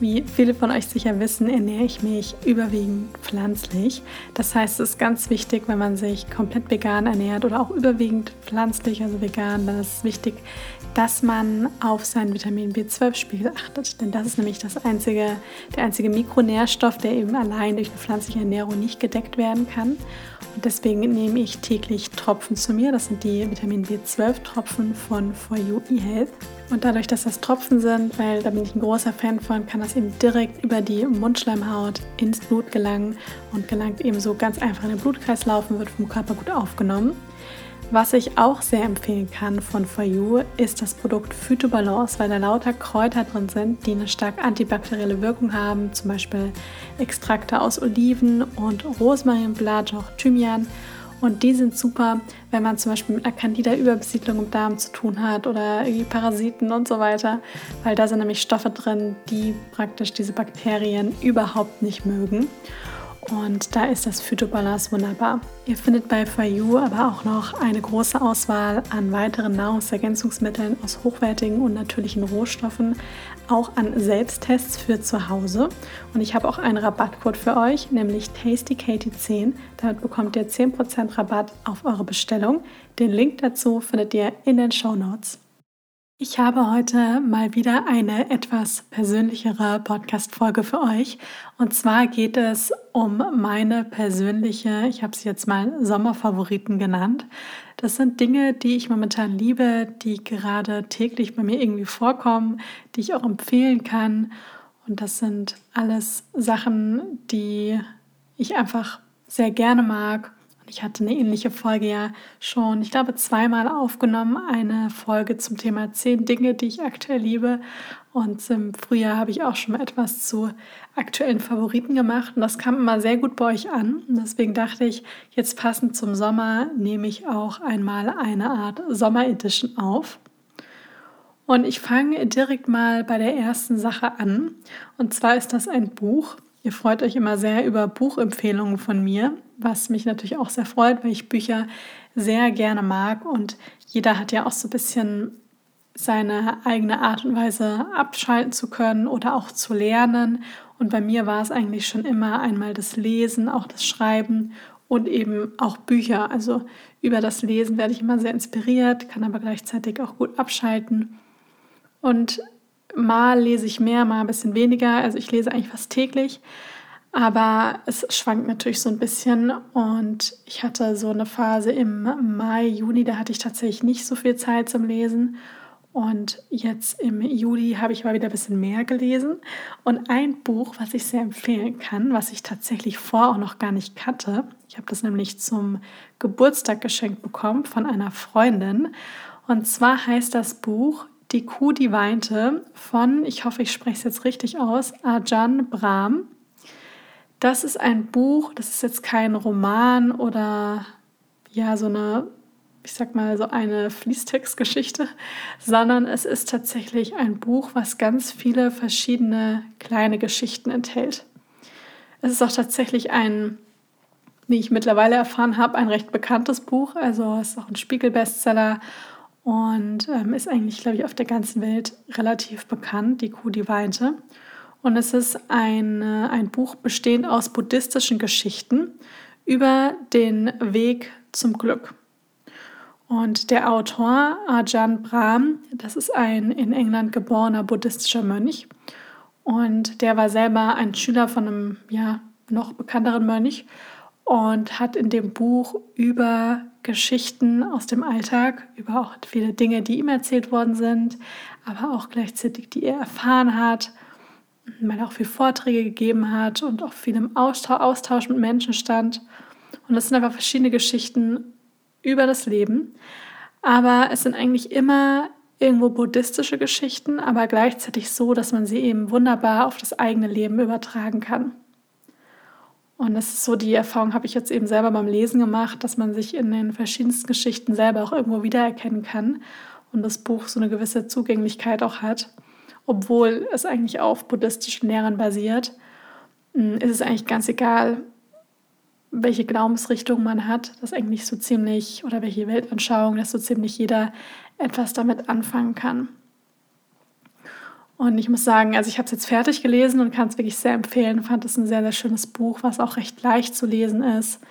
wie viele von euch sicher wissen, ernähre ich mich überwiegend pflanzlich. Das heißt, es ist ganz wichtig, wenn man sich komplett vegan ernährt oder auch überwiegend pflanzlich, also vegan, dann ist es wichtig, dass man auf seinen Vitamin B12-Spiegel achtet. Denn das ist nämlich das einzige, der einzige Mikronährstoff, der eben allein durch eine pflanzliche Ernährung nicht gedeckt werden kann. Deswegen nehme ich täglich Tropfen zu mir. Das sind die Vitamin B12-Tropfen von For You eHealth. Und dadurch, dass das Tropfen sind, weil da bin ich ein großer Fan von, kann das eben direkt über die Mundschleimhaut ins Blut gelangen und gelangt eben so ganz einfach in den Blutkreislauf und wird vom Körper gut aufgenommen. Was ich auch sehr empfehlen kann von For You ist das Produkt Phytobalance, weil da lauter Kräuter drin sind, die eine stark antibakterielle Wirkung haben, zum Beispiel Extrakte aus Oliven und Rosmarinblatt, auch Thymian und die sind super, wenn man zum Beispiel mit einer Candida-Überbesiedlung im Darm zu tun hat oder irgendwie Parasiten und so weiter, weil da sind nämlich Stoffe drin, die praktisch diese Bakterien überhaupt nicht mögen. Und da ist das Phytobalance wunderbar. Ihr findet bei For You aber auch noch eine große Auswahl an weiteren Nahrungsergänzungsmitteln aus hochwertigen und natürlichen Rohstoffen, auch an Selbsttests für zu Hause. Und ich habe auch einen Rabattcode für euch, nämlich TastyKatie10. Damit bekommt ihr 10% Rabatt auf eure Bestellung. Den Link dazu findet ihr in den Show Notes. Ich habe heute mal wieder eine etwas persönlichere Podcast-Folge für euch. Und zwar geht es um meine persönliche, ich habe sie jetzt mal Sommerfavoriten genannt. Das sind Dinge, die ich momentan liebe, die gerade täglich bei mir irgendwie vorkommen, die ich auch empfehlen kann. Und das sind alles Sachen, die ich einfach sehr gerne mag ich hatte eine ähnliche Folge ja schon, ich glaube, zweimal aufgenommen. Eine Folge zum Thema zehn Dinge, die ich aktuell liebe. Und im Frühjahr habe ich auch schon mal etwas zu aktuellen Favoriten gemacht. Und das kam immer sehr gut bei euch an. Und deswegen dachte ich, jetzt passend zum Sommer nehme ich auch einmal eine Art Sommer-Edition auf. Und ich fange direkt mal bei der ersten Sache an. Und zwar ist das ein Buch. Ihr freut euch immer sehr über Buchempfehlungen von mir was mich natürlich auch sehr freut, weil ich Bücher sehr gerne mag und jeder hat ja auch so ein bisschen seine eigene Art und Weise abschalten zu können oder auch zu lernen. Und bei mir war es eigentlich schon immer einmal das Lesen, auch das Schreiben und eben auch Bücher. Also über das Lesen werde ich immer sehr inspiriert, kann aber gleichzeitig auch gut abschalten. Und mal lese ich mehr, mal ein bisschen weniger. Also ich lese eigentlich fast täglich. Aber es schwankt natürlich so ein bisschen und ich hatte so eine Phase im Mai, Juni, da hatte ich tatsächlich nicht so viel Zeit zum Lesen. Und jetzt im Juli habe ich mal wieder ein bisschen mehr gelesen. Und ein Buch, was ich sehr empfehlen kann, was ich tatsächlich vorher auch noch gar nicht kannte. Ich habe das nämlich zum Geburtstag geschenkt bekommen von einer Freundin. Und zwar heißt das Buch Die Kuh, die weinte von, ich hoffe, ich spreche es jetzt richtig aus, Arjan Brahm. Das ist ein Buch, das ist jetzt kein Roman oder ja, so eine, ich sag mal, so eine Fließtextgeschichte, sondern es ist tatsächlich ein Buch, was ganz viele verschiedene kleine Geschichten enthält. Es ist auch tatsächlich ein, wie ich mittlerweile erfahren habe, ein recht bekanntes Buch. Also es ist auch ein Spiegel-Bestseller und ähm, ist eigentlich, glaube ich, auf der ganzen Welt relativ bekannt, die Kuh, die weinte. Und es ist ein, ein Buch bestehend aus buddhistischen Geschichten über den Weg zum Glück. Und der Autor Ajahn Brahm, das ist ein in England geborener buddhistischer Mönch. Und der war selber ein Schüler von einem ja, noch bekannteren Mönch und hat in dem Buch über Geschichten aus dem Alltag, über auch viele Dinge, die ihm erzählt worden sind, aber auch gleichzeitig, die er erfahren hat weil er auch viel Vorträge gegeben hat und auch viel im Austausch mit Menschen stand. Und das sind einfach verschiedene Geschichten über das Leben. Aber es sind eigentlich immer irgendwo buddhistische Geschichten, aber gleichzeitig so, dass man sie eben wunderbar auf das eigene Leben übertragen kann. Und das ist so, die Erfahrung habe ich jetzt eben selber beim Lesen gemacht, dass man sich in den verschiedensten Geschichten selber auch irgendwo wiedererkennen kann und das Buch so eine gewisse Zugänglichkeit auch hat. Obwohl es eigentlich auf buddhistischen Lehren basiert, hm, ist es eigentlich ganz egal, welche Glaubensrichtung man hat, dass eigentlich so ziemlich, oder welche Weltanschauung, dass so ziemlich jeder etwas damit anfangen kann. Und ich muss sagen, also ich habe es jetzt fertig gelesen und kann es wirklich sehr empfehlen. Fand es ein sehr, sehr schönes Buch, was auch recht leicht zu lesen ist.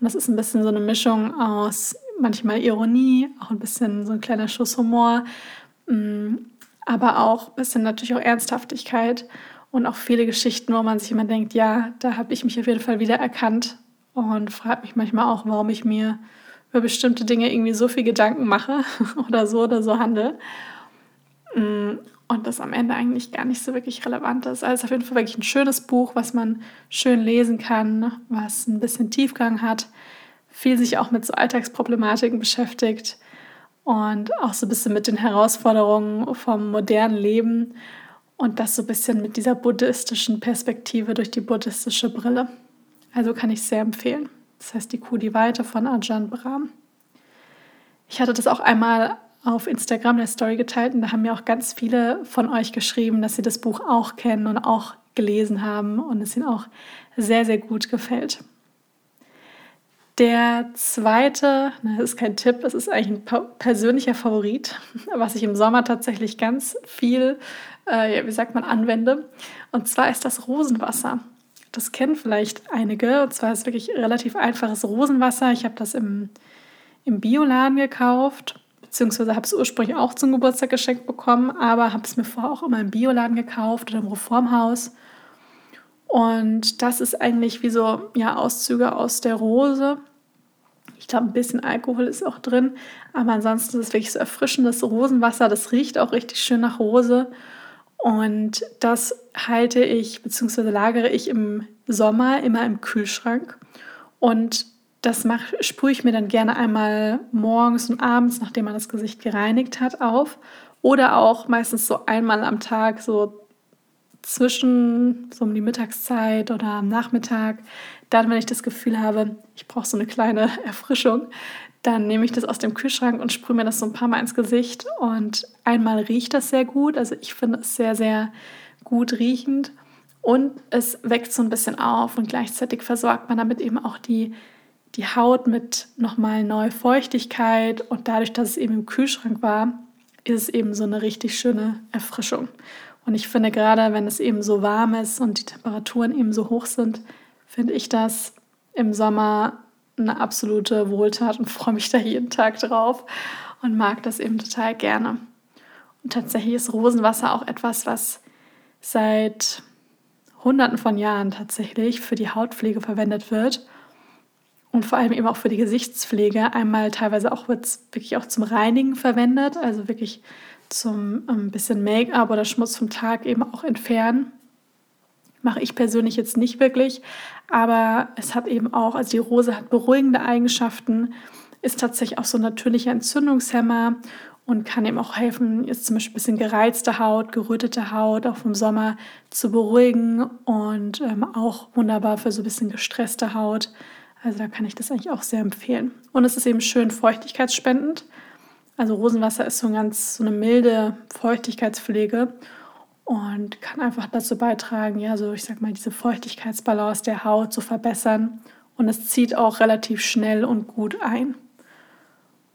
Und das ist ein bisschen so eine Mischung aus manchmal Ironie, auch ein bisschen so ein kleiner Schuss Humor, mm, aber auch ein bisschen natürlich auch Ernsthaftigkeit und auch viele Geschichten, wo man sich immer denkt, ja, da habe ich mich auf jeden Fall wieder erkannt und frage mich manchmal auch, warum ich mir über bestimmte Dinge irgendwie so viel Gedanken mache oder so oder so handle. Und das am Ende eigentlich gar nicht so wirklich relevant ist. Also auf jeden Fall wirklich ein schönes Buch, was man schön lesen kann, was ein bisschen Tiefgang hat, viel sich auch mit so Alltagsproblematiken beschäftigt und auch so ein bisschen mit den Herausforderungen vom modernen Leben und das so ein bisschen mit dieser buddhistischen Perspektive durch die buddhistische Brille. Also kann ich sehr empfehlen. Das heißt die Kuh, die Weite von Ajahn Brahm. Ich hatte das auch einmal auf Instagram der Story geteilt und da haben mir auch ganz viele von euch geschrieben, dass sie das Buch auch kennen und auch gelesen haben und es ihnen auch sehr, sehr gut gefällt. Der zweite, das ist kein Tipp, es ist eigentlich ein persönlicher Favorit, was ich im Sommer tatsächlich ganz viel, äh, wie sagt man, anwende. Und zwar ist das Rosenwasser. Das kennen vielleicht einige. Und zwar ist es wirklich relativ einfaches Rosenwasser. Ich habe das im, im Bioladen gekauft beziehungsweise habe es ursprünglich auch zum Geburtstag geschenkt bekommen, aber habe es mir vorher auch immer im Bioladen gekauft oder im Reformhaus. Und das ist eigentlich wie so ja, Auszüge aus der Rose. Ich glaube, ein bisschen Alkohol ist auch drin, aber ansonsten ist es wirklich so erfrischendes Rosenwasser. Das riecht auch richtig schön nach Rose. Und das halte ich bzw. lagere ich im Sommer immer im Kühlschrank. Und das sprühe ich mir dann gerne einmal morgens und abends, nachdem man das Gesicht gereinigt hat, auf. Oder auch meistens so einmal am Tag, so zwischen so um die Mittagszeit oder am Nachmittag. Dann, wenn ich das Gefühl habe, ich brauche so eine kleine Erfrischung, dann nehme ich das aus dem Kühlschrank und sprühe mir das so ein paar Mal ins Gesicht. Und einmal riecht das sehr gut. Also ich finde es sehr, sehr gut riechend. Und es weckt so ein bisschen auf und gleichzeitig versorgt man damit eben auch die die Haut mit nochmal neue Feuchtigkeit und dadurch, dass es eben im Kühlschrank war, ist es eben so eine richtig schöne Erfrischung. Und ich finde gerade, wenn es eben so warm ist und die Temperaturen eben so hoch sind, finde ich das im Sommer eine absolute Wohltat und freue mich da jeden Tag drauf und mag das eben total gerne. Und tatsächlich ist Rosenwasser auch etwas, was seit Hunderten von Jahren tatsächlich für die Hautpflege verwendet wird und vor allem eben auch für die Gesichtspflege. Einmal teilweise auch wird es wirklich auch zum Reinigen verwendet, also wirklich zum ein ähm, bisschen Make-up oder Schmutz vom Tag eben auch entfernen. Mache ich persönlich jetzt nicht wirklich, aber es hat eben auch, also die Rose hat beruhigende Eigenschaften, ist tatsächlich auch so ein natürlicher Entzündungshemmer und kann eben auch helfen, jetzt zum Beispiel ein bisschen gereizte Haut, gerötete Haut auch vom Sommer zu beruhigen und ähm, auch wunderbar für so ein bisschen gestresste Haut. Also da kann ich das eigentlich auch sehr empfehlen. Und es ist eben schön feuchtigkeitsspendend. Also Rosenwasser ist so, ein ganz, so eine milde Feuchtigkeitspflege und kann einfach dazu beitragen, ja, so ich sag mal, diese Feuchtigkeitsbalance der Haut zu verbessern. Und es zieht auch relativ schnell und gut ein.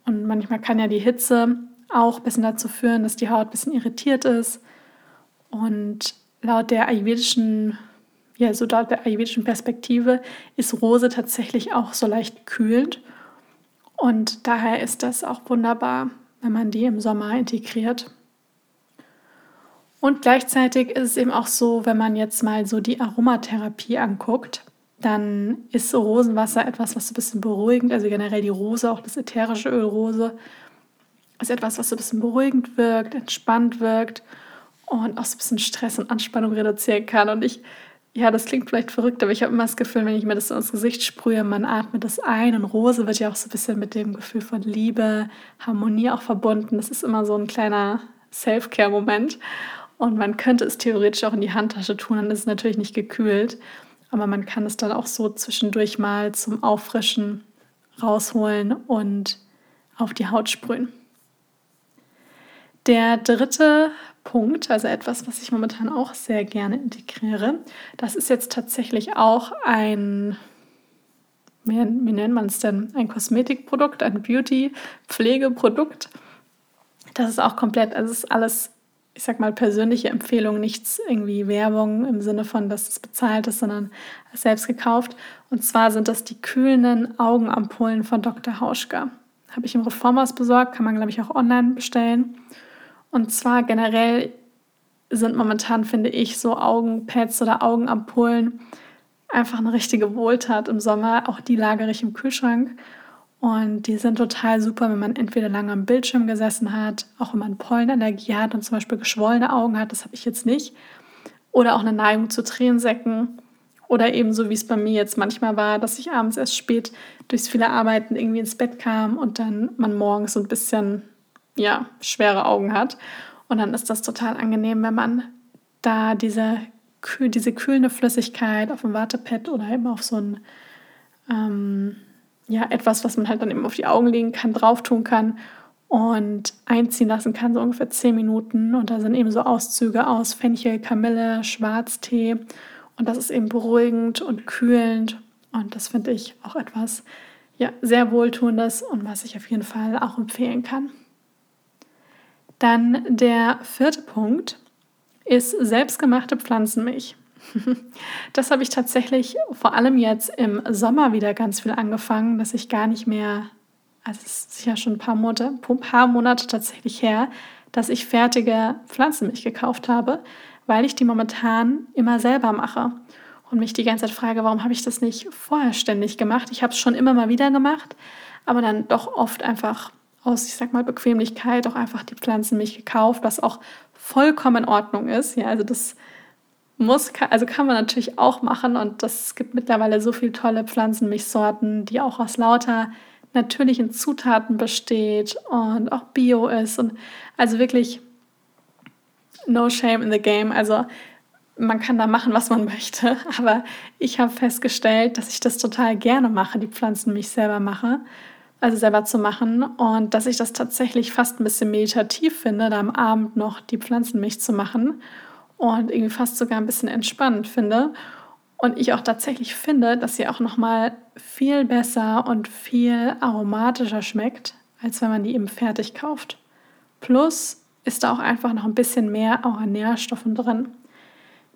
Und manchmal kann ja die Hitze auch ein bisschen dazu führen, dass die Haut ein bisschen irritiert ist. Und laut der ayurvedischen ja, so da der ayurvedischen Perspektive ist Rose tatsächlich auch so leicht kühlend. Und daher ist das auch wunderbar, wenn man die im Sommer integriert. Und gleichzeitig ist es eben auch so, wenn man jetzt mal so die Aromatherapie anguckt, dann ist Rosenwasser etwas, was so ein bisschen beruhigend, also generell die Rose, auch das ätherische Öl Rose, ist etwas, was so ein bisschen beruhigend wirkt, entspannt wirkt und auch so ein bisschen Stress und Anspannung reduzieren kann. Und ich ja, das klingt vielleicht verrückt, aber ich habe immer das Gefühl, wenn ich mir das ins Gesicht sprühe, man atmet das ein und Rose wird ja auch so ein bisschen mit dem Gefühl von Liebe, Harmonie auch verbunden. Das ist immer so ein kleiner Self-Care-Moment und man könnte es theoretisch auch in die Handtasche tun, dann ist es natürlich nicht gekühlt. aber man kann es dann auch so zwischendurch mal zum Auffrischen rausholen und auf die Haut sprühen. Der dritte Punkt, also etwas, was ich momentan auch sehr gerne integriere, das ist jetzt tatsächlich auch ein, wie, wie nennt man es denn, ein Kosmetikprodukt, ein Beauty-Pflegeprodukt. Das ist auch komplett, also es ist alles ich sag mal, persönliche Empfehlung, nichts irgendwie Werbung im Sinne von, dass es bezahlt ist, sondern selbst gekauft. Und zwar sind das die kühlenden Augenampullen von Dr. Hauschka. Habe ich im Reformhaus besorgt, kann man, glaube ich, auch online bestellen. Und zwar generell sind momentan, finde ich, so Augenpads oder Augenampullen einfach eine richtige Wohltat im Sommer. Auch die lagere ich im Kühlschrank. Und die sind total super, wenn man entweder lange am Bildschirm gesessen hat, auch wenn man Pollenallergie hat und zum Beispiel geschwollene Augen hat, das habe ich jetzt nicht, oder auch eine Neigung zu Tränensäcken oder eben so wie es bei mir jetzt manchmal war, dass ich abends erst spät durchs viele Arbeiten irgendwie ins Bett kam und dann man morgens so ein bisschen ja, schwere Augen hat. Und dann ist das total angenehm, wenn man da diese, diese kühlende Flüssigkeit auf dem Wartepad oder eben auf so ein ähm, ja, etwas, was man halt dann eben auf die Augen legen kann, drauf tun kann und einziehen lassen kann, so ungefähr 10 Minuten. Und da sind eben so Auszüge aus Fenchel, Kamille, Schwarztee. Und das ist eben beruhigend und kühlend. Und das finde ich auch etwas ja, sehr Wohltuendes und was ich auf jeden Fall auch empfehlen kann. Dann der vierte Punkt ist selbstgemachte Pflanzenmilch. Das habe ich tatsächlich vor allem jetzt im Sommer wieder ganz viel angefangen, dass ich gar nicht mehr, also es ist ja schon ein paar Monate, ein paar Monate tatsächlich her, dass ich fertige Pflanzenmilch gekauft habe, weil ich die momentan immer selber mache und mich die ganze Zeit frage, warum habe ich das nicht vorher ständig gemacht? Ich habe es schon immer mal wieder gemacht, aber dann doch oft einfach aus, ich sag mal, Bequemlichkeit auch einfach die Pflanzenmilch gekauft, was auch vollkommen in Ordnung ist. Ja, also das muss, also kann man natürlich auch machen und das gibt mittlerweile so viele tolle Pflanzenmilchsorten, die auch aus lauter natürlichen Zutaten besteht und auch Bio ist und also wirklich no shame in the game. Also man kann da machen, was man möchte, aber ich habe festgestellt, dass ich das total gerne mache, die Pflanzenmilch selber mache, also selber zu machen und dass ich das tatsächlich fast ein bisschen meditativ finde, da am Abend noch die Pflanzenmilch zu machen und irgendwie fast sogar ein bisschen entspannend finde. Und ich auch tatsächlich finde, dass sie auch nochmal viel besser und viel aromatischer schmeckt, als wenn man die eben fertig kauft. Plus ist da auch einfach noch ein bisschen mehr auch an Nährstoffen drin.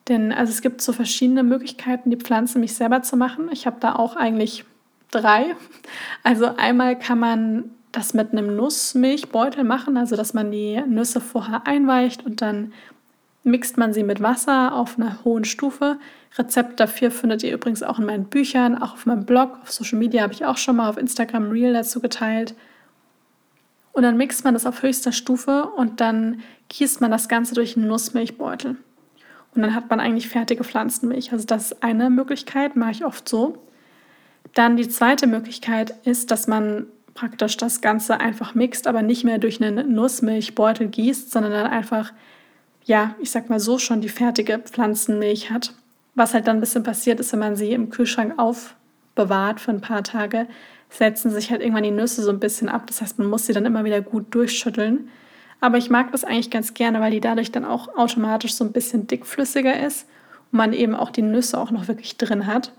Denn also es gibt so verschiedene Möglichkeiten, die Pflanzen mich selber zu machen. Ich habe da auch eigentlich drei. Also einmal kann man das mit einem Nussmilchbeutel machen, also dass man die Nüsse vorher einweicht und dann mixt man sie mit Wasser auf einer hohen Stufe. Rezept dafür findet ihr übrigens auch in meinen Büchern, auch auf meinem Blog, auf Social Media habe ich auch schon mal auf Instagram Reel dazu geteilt. Und dann mixt man das auf höchster Stufe und dann gießt man das Ganze durch einen Nussmilchbeutel. Und dann hat man eigentlich fertige Pflanzenmilch. Also das ist eine Möglichkeit, mache ich oft so. Dann die zweite Möglichkeit ist, dass man praktisch das Ganze einfach mixt, aber nicht mehr durch einen Nussmilchbeutel gießt, sondern dann einfach ja, ich sag mal so, schon die fertige Pflanzenmilch hat. Was halt dann ein bisschen passiert ist, wenn man sie im Kühlschrank aufbewahrt für ein paar Tage, setzen sich halt irgendwann die Nüsse so ein bisschen ab. Das heißt, man muss sie dann immer wieder gut durchschütteln. Aber ich mag das eigentlich ganz gerne, weil die dadurch dann auch automatisch so ein bisschen dickflüssiger ist und man eben auch die Nüsse auch noch wirklich drin hat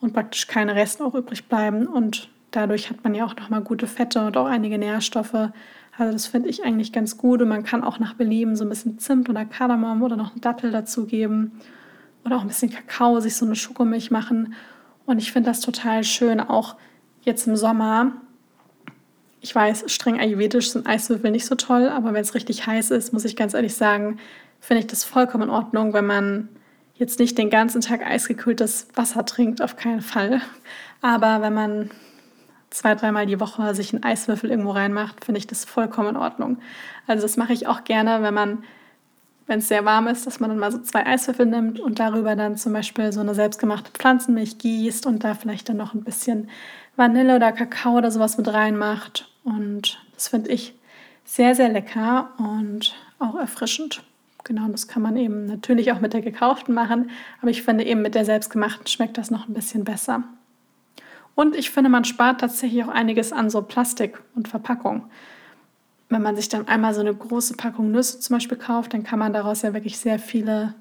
und praktisch keine Reste auch übrig bleiben. Und dadurch hat man ja auch nochmal gute Fette und auch einige Nährstoffe, also das finde ich eigentlich ganz gut und man kann auch nach Belieben so ein bisschen Zimt oder Kardamom oder noch einen Dattel dazugeben oder auch ein bisschen Kakao, sich so eine Schokomilch machen. Und ich finde das total schön, auch jetzt im Sommer. Ich weiß, streng ayurvedisch sind Eiswürfel nicht so toll, aber wenn es richtig heiß ist, muss ich ganz ehrlich sagen, finde ich das vollkommen in Ordnung, wenn man jetzt nicht den ganzen Tag eisgekühltes Wasser trinkt, auf keinen Fall. Aber wenn man zwei, dreimal die Woche sich einen Eiswürfel irgendwo reinmacht, finde ich das vollkommen in Ordnung. Also das mache ich auch gerne, wenn man, wenn es sehr warm ist, dass man dann mal so zwei Eiswürfel nimmt und darüber dann zum Beispiel so eine selbstgemachte Pflanzenmilch gießt und da vielleicht dann noch ein bisschen Vanille oder Kakao oder sowas mit reinmacht. Und das finde ich sehr, sehr lecker und auch erfrischend. Genau, das kann man eben natürlich auch mit der gekauften machen, aber ich finde eben mit der selbstgemachten schmeckt das noch ein bisschen besser. Und ich finde, man spart tatsächlich auch einiges an so Plastik und Verpackung. Wenn man sich dann einmal so eine große Packung Nüsse zum Beispiel kauft, dann kann man daraus ja wirklich sehr viele,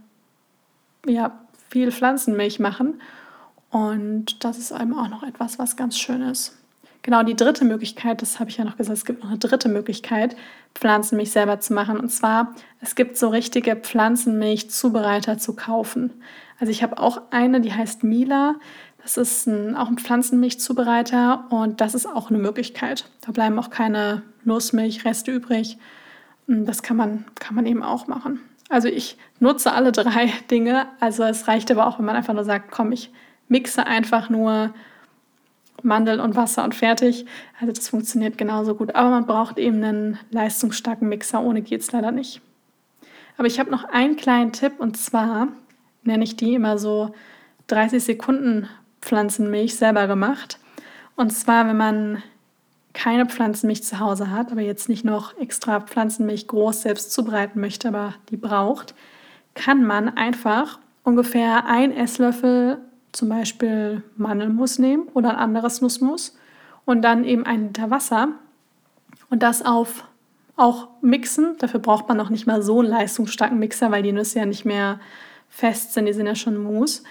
ja, viel Pflanzenmilch machen. Und das ist eben auch noch etwas, was ganz schön ist. Genau, die dritte Möglichkeit, das habe ich ja noch gesagt, es gibt noch eine dritte Möglichkeit, Pflanzenmilch selber zu machen. Und zwar, es gibt so richtige Pflanzenmilchzubereiter zu kaufen. Also ich habe auch eine, die heißt Mila. Das ist ein, auch ein Pflanzenmilchzubereiter und das ist auch eine Möglichkeit. Da bleiben auch keine Nussmilchreste übrig. Das kann man, kann man eben auch machen. Also ich nutze alle drei Dinge. Also es reicht aber auch, wenn man einfach nur sagt, komm, ich mixe einfach nur Mandeln und Wasser und fertig. Also das funktioniert genauso gut. Aber man braucht eben einen leistungsstarken Mixer. Ohne geht es leider nicht. Aber ich habe noch einen kleinen Tipp und zwar nenne ich die immer so 30 Sekunden Pflanzenmilch selber gemacht. Und zwar, wenn man keine Pflanzenmilch zu Hause hat, aber jetzt nicht noch extra Pflanzenmilch groß selbst zubereiten möchte, aber die braucht, kann man einfach ungefähr ein Esslöffel zum Beispiel Mandelmus nehmen oder ein anderes Nussmus und dann eben ein Liter Wasser und das auf auch mixen. Dafür braucht man noch nicht mal so einen leistungsstarken Mixer, weil die Nüsse ja nicht mehr fest sind, die sind ja schon Mousse.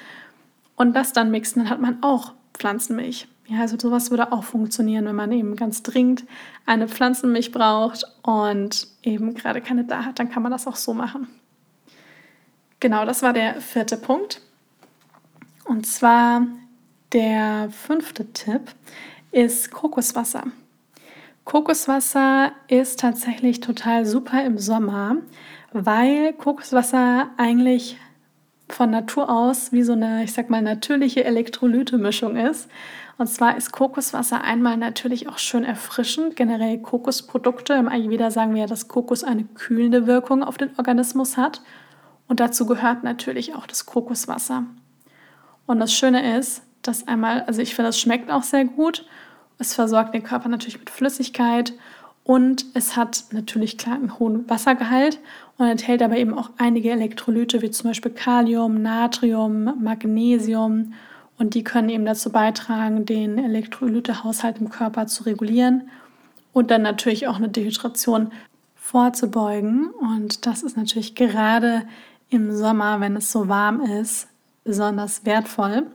Und das dann mixen, dann hat man auch Pflanzenmilch. Ja, also sowas würde auch funktionieren, wenn man eben ganz dringend eine Pflanzenmilch braucht und eben gerade keine da hat, dann kann man das auch so machen. Genau, das war der vierte Punkt. Und zwar der fünfte Tipp ist Kokoswasser. Kokoswasser ist tatsächlich total super im Sommer, weil Kokoswasser eigentlich von Natur aus wie so eine, ich sag mal, natürliche Elektrolyte-Mischung ist. Und zwar ist Kokoswasser einmal natürlich auch schön erfrischend. Generell Kokosprodukte. Im Ayurveda sagen wir ja, dass Kokos eine kühlende Wirkung auf den Organismus hat. Und dazu gehört natürlich auch das Kokoswasser. Und das Schöne ist, dass einmal, also ich finde, das schmeckt auch sehr gut. Es versorgt den Körper natürlich mit Flüssigkeit und es hat natürlich klar einen hohen Wassergehalt und enthält aber eben auch einige Elektrolyte wie zum Beispiel Kalium, Natrium, Magnesium und die können eben dazu beitragen, den Elektrolytehaushalt im Körper zu regulieren und dann natürlich auch eine Dehydration vorzubeugen. Und das ist natürlich gerade im Sommer, wenn es so warm ist, besonders wertvoll,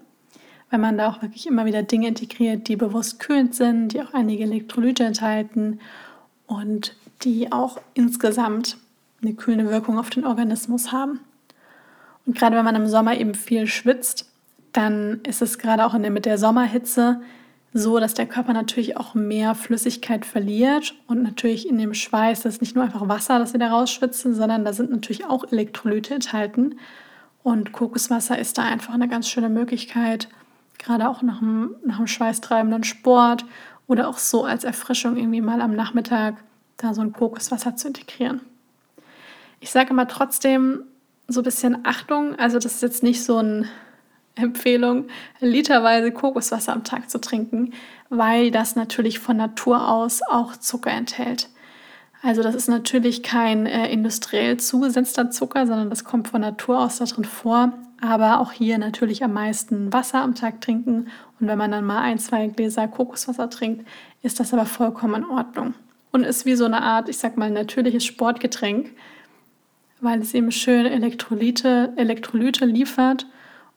weil man da auch wirklich immer wieder Dinge integriert, die bewusst kühlend sind, die auch einige Elektrolyte enthalten und die auch insgesamt eine kühlende Wirkung auf den Organismus haben. Und gerade wenn man im Sommer eben viel schwitzt, dann ist es gerade auch der, mit der Sommerhitze so, dass der Körper natürlich auch mehr Flüssigkeit verliert und natürlich in dem Schweiß, ist nicht nur einfach Wasser, das wir da rausschwitzen, sondern da sind natürlich auch Elektrolyte enthalten. Und Kokoswasser ist da einfach eine ganz schöne Möglichkeit, gerade auch nach einem, nach einem schweißtreibenden Sport oder auch so als Erfrischung irgendwie mal am Nachmittag da so ein Kokoswasser zu integrieren. Ich sage immer trotzdem so ein bisschen Achtung, also das ist jetzt nicht so eine Empfehlung, literweise Kokoswasser am Tag zu trinken, weil das natürlich von Natur aus auch Zucker enthält. Also das ist natürlich kein äh, industriell zugesetzter Zucker, sondern das kommt von Natur aus darin vor. Aber auch hier natürlich am meisten Wasser am Tag trinken. Und wenn man dann mal ein, zwei Gläser Kokoswasser trinkt, ist das aber vollkommen in Ordnung. Und ist wie so eine Art, ich sag mal, natürliches Sportgetränk, weil es eben schön Elektrolyte, Elektrolyte liefert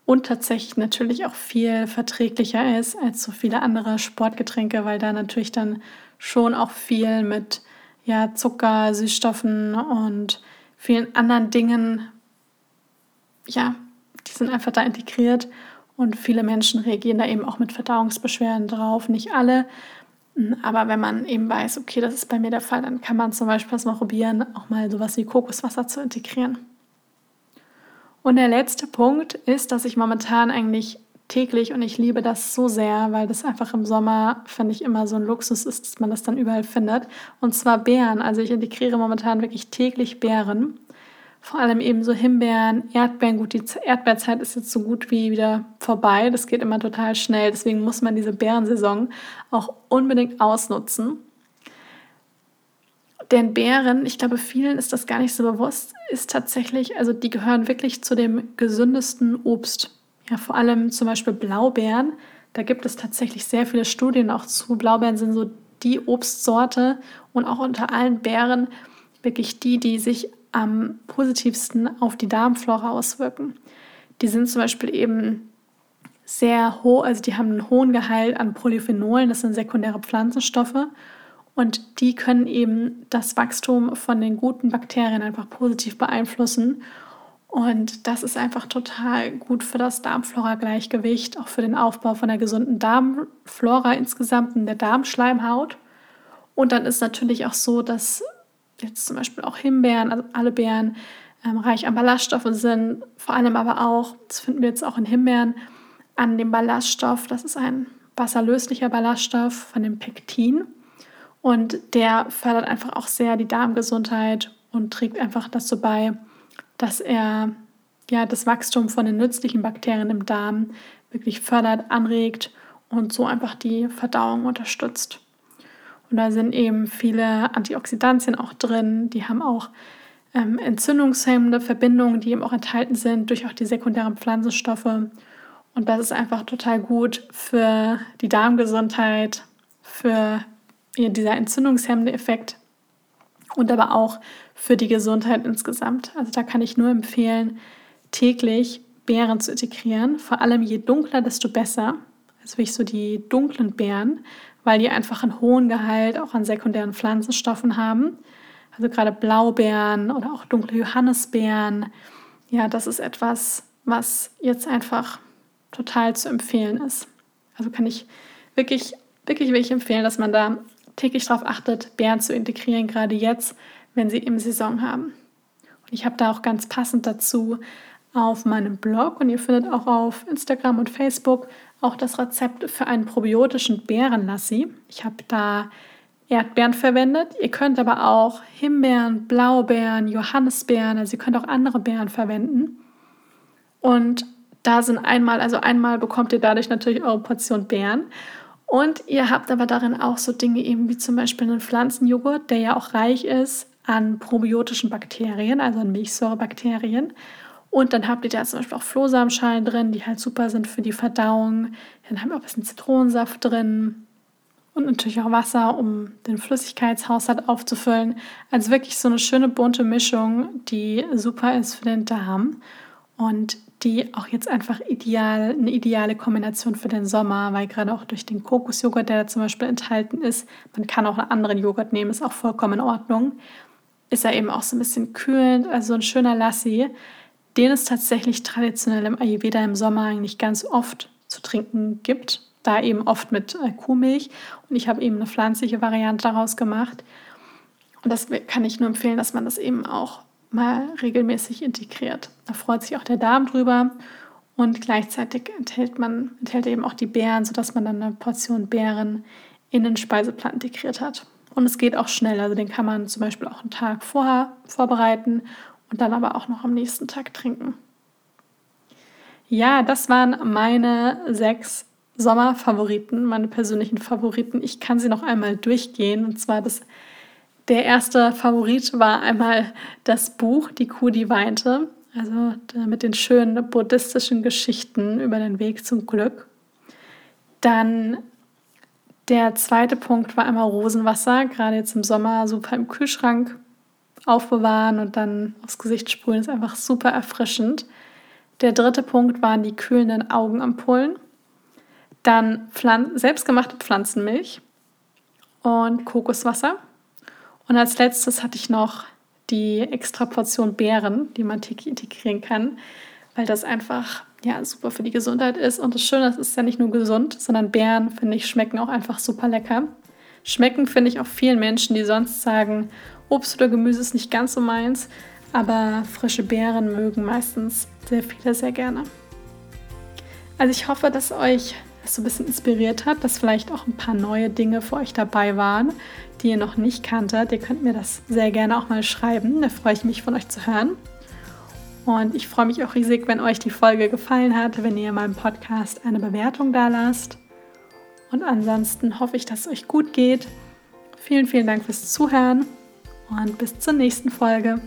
und tatsächlich natürlich auch viel verträglicher ist als so viele andere Sportgetränke, weil da natürlich dann schon auch viel mit ja, Zucker, Süßstoffen und vielen anderen Dingen, ja, die sind einfach da integriert und viele Menschen reagieren da eben auch mit Verdauungsbeschwerden drauf. Nicht alle, aber wenn man eben weiß, okay, das ist bei mir der Fall, dann kann man zum Beispiel das mal probieren, auch mal sowas wie Kokoswasser zu integrieren. Und der letzte Punkt ist, dass ich momentan eigentlich täglich und ich liebe das so sehr, weil das einfach im Sommer, finde ich, immer so ein Luxus ist, dass man das dann überall findet. Und zwar Beeren. Also ich integriere momentan wirklich täglich Beeren. Vor allem eben so Himbeeren, Erdbeeren. Gut, die Erdbeerzeit ist jetzt so gut wie wieder vorbei. Das geht immer total schnell. Deswegen muss man diese Beerensaison auch unbedingt ausnutzen. Denn Beeren, ich glaube, vielen ist das gar nicht so bewusst, ist tatsächlich, also die gehören wirklich zu dem gesündesten Obst. Ja, vor allem zum Beispiel Blaubeeren. Da gibt es tatsächlich sehr viele Studien auch zu. Blaubeeren sind so die Obstsorte und auch unter allen Beeren wirklich die, die sich am positivsten auf die Darmflora auswirken. Die sind zum Beispiel eben sehr hoch, also die haben einen hohen Gehalt an Polyphenolen, das sind sekundäre Pflanzenstoffe und die können eben das Wachstum von den guten Bakterien einfach positiv beeinflussen. Und das ist einfach total gut für das Darmflora-Gleichgewicht, auch für den Aufbau von der gesunden Darmflora insgesamt in der Darmschleimhaut. Und dann ist natürlich auch so, dass jetzt zum Beispiel auch Himbeeren, also alle Beeren, ähm, reich an Ballaststoffe sind, vor allem aber auch, das finden wir jetzt auch in Himbeeren, an dem Ballaststoff, das ist ein wasserlöslicher Ballaststoff von dem Pektin. Und der fördert einfach auch sehr die Darmgesundheit und trägt einfach dazu bei, dass er ja, das Wachstum von den nützlichen Bakterien im Darm wirklich fördert, anregt und so einfach die Verdauung unterstützt. Und da sind eben viele Antioxidantien auch drin, die haben auch ähm, entzündungshemmende Verbindungen, die eben auch enthalten sind durch auch die sekundären Pflanzenstoffe. Und das ist einfach total gut für die Darmgesundheit, für dieser entzündungshemmende Effekt und aber auch für die Gesundheit insgesamt. Also da kann ich nur empfehlen, täglich Beeren zu integrieren. Vor allem je dunkler, desto besser. Also wirklich so die dunklen Beeren, weil die einfach einen hohen Gehalt auch an sekundären Pflanzenstoffen haben. Also gerade Blaubeeren oder auch dunkle Johannisbeeren. Ja, das ist etwas, was jetzt einfach total zu empfehlen ist. Also kann ich wirklich, wirklich, wirklich empfehlen, dass man da täglich darauf achtet, Beeren zu integrieren, gerade jetzt, wenn sie im Saison haben. Und ich habe da auch ganz passend dazu auf meinem Blog und ihr findet auch auf Instagram und Facebook auch das Rezept für einen probiotischen Beerenlassi. Ich habe da Erdbeeren verwendet. Ihr könnt aber auch Himbeeren, Blaubeeren, Johannisbeeren, also ihr könnt auch andere Beeren verwenden. Und da sind einmal, also einmal bekommt ihr dadurch natürlich eure Portion Beeren. Und ihr habt aber darin auch so Dinge eben wie zum Beispiel einen Pflanzenjoghurt, der ja auch reich ist an probiotischen Bakterien, also an Milchsäurebakterien. Und dann habt ihr da zum Beispiel auch Flohsamenschalen drin, die halt super sind für die Verdauung. Dann haben wir auch ein bisschen Zitronensaft drin und natürlich auch Wasser, um den Flüssigkeitshaushalt aufzufüllen. Also wirklich so eine schöne bunte Mischung, die super ist für den Darm und die auch jetzt einfach ideal, eine ideale Kombination für den Sommer, weil gerade auch durch den Kokosjoghurt, der da zum Beispiel enthalten ist, man kann auch einen anderen Joghurt nehmen, ist auch vollkommen in Ordnung, ist er eben auch so ein bisschen kühlend, also ein schöner Lassi den es tatsächlich traditionell im Ayurveda im Sommer eigentlich ganz oft zu trinken gibt. Da eben oft mit äh, Kuhmilch. Und ich habe eben eine pflanzliche Variante daraus gemacht. Und das kann ich nur empfehlen, dass man das eben auch mal regelmäßig integriert. Da freut sich auch der Darm drüber. Und gleichzeitig enthält man enthält eben auch die Beeren, sodass man dann eine Portion Beeren in den Speiseplan integriert hat. Und es geht auch schnell. Also den kann man zum Beispiel auch einen Tag vorher vorbereiten und dann aber auch noch am nächsten Tag trinken. Ja, das waren meine sechs Sommerfavoriten, meine persönlichen Favoriten. Ich kann sie noch einmal durchgehen. Und zwar das, der erste Favorit war einmal das Buch Die Kuh, die weinte. Also mit den schönen buddhistischen Geschichten über den Weg zum Glück. Dann der zweite Punkt war einmal Rosenwasser, gerade jetzt im Sommer super im Kühlschrank aufbewahren und dann aufs Gesicht sprühen ist einfach super erfrischend. Der dritte Punkt waren die kühlenden Augenampullen. Dann Pflan selbstgemachte Pflanzenmilch und Kokoswasser. Und als letztes hatte ich noch die extra Portion Beeren, die man integrieren kann, weil das einfach ja, super für die Gesundheit ist. Und das Schöne ist, es ist ja nicht nur gesund, sondern Beeren, finde ich, schmecken auch einfach super lecker. Schmecken, finde ich, auch vielen Menschen, die sonst sagen, Obst oder Gemüse ist nicht ganz so meins, aber frische Beeren mögen meistens sehr viele sehr gerne. Also ich hoffe, dass euch das so ein bisschen inspiriert hat, dass vielleicht auch ein paar neue Dinge für euch dabei waren, die ihr noch nicht kanntet. Ihr könnt mir das sehr gerne auch mal schreiben. Da freue ich mich von euch zu hören. Und ich freue mich auch riesig, wenn euch die Folge gefallen hat, wenn ihr meinem Podcast eine Bewertung da lasst. Und ansonsten hoffe ich, dass es euch gut geht. Vielen, vielen Dank fürs Zuhören und bis zur nächsten Folge.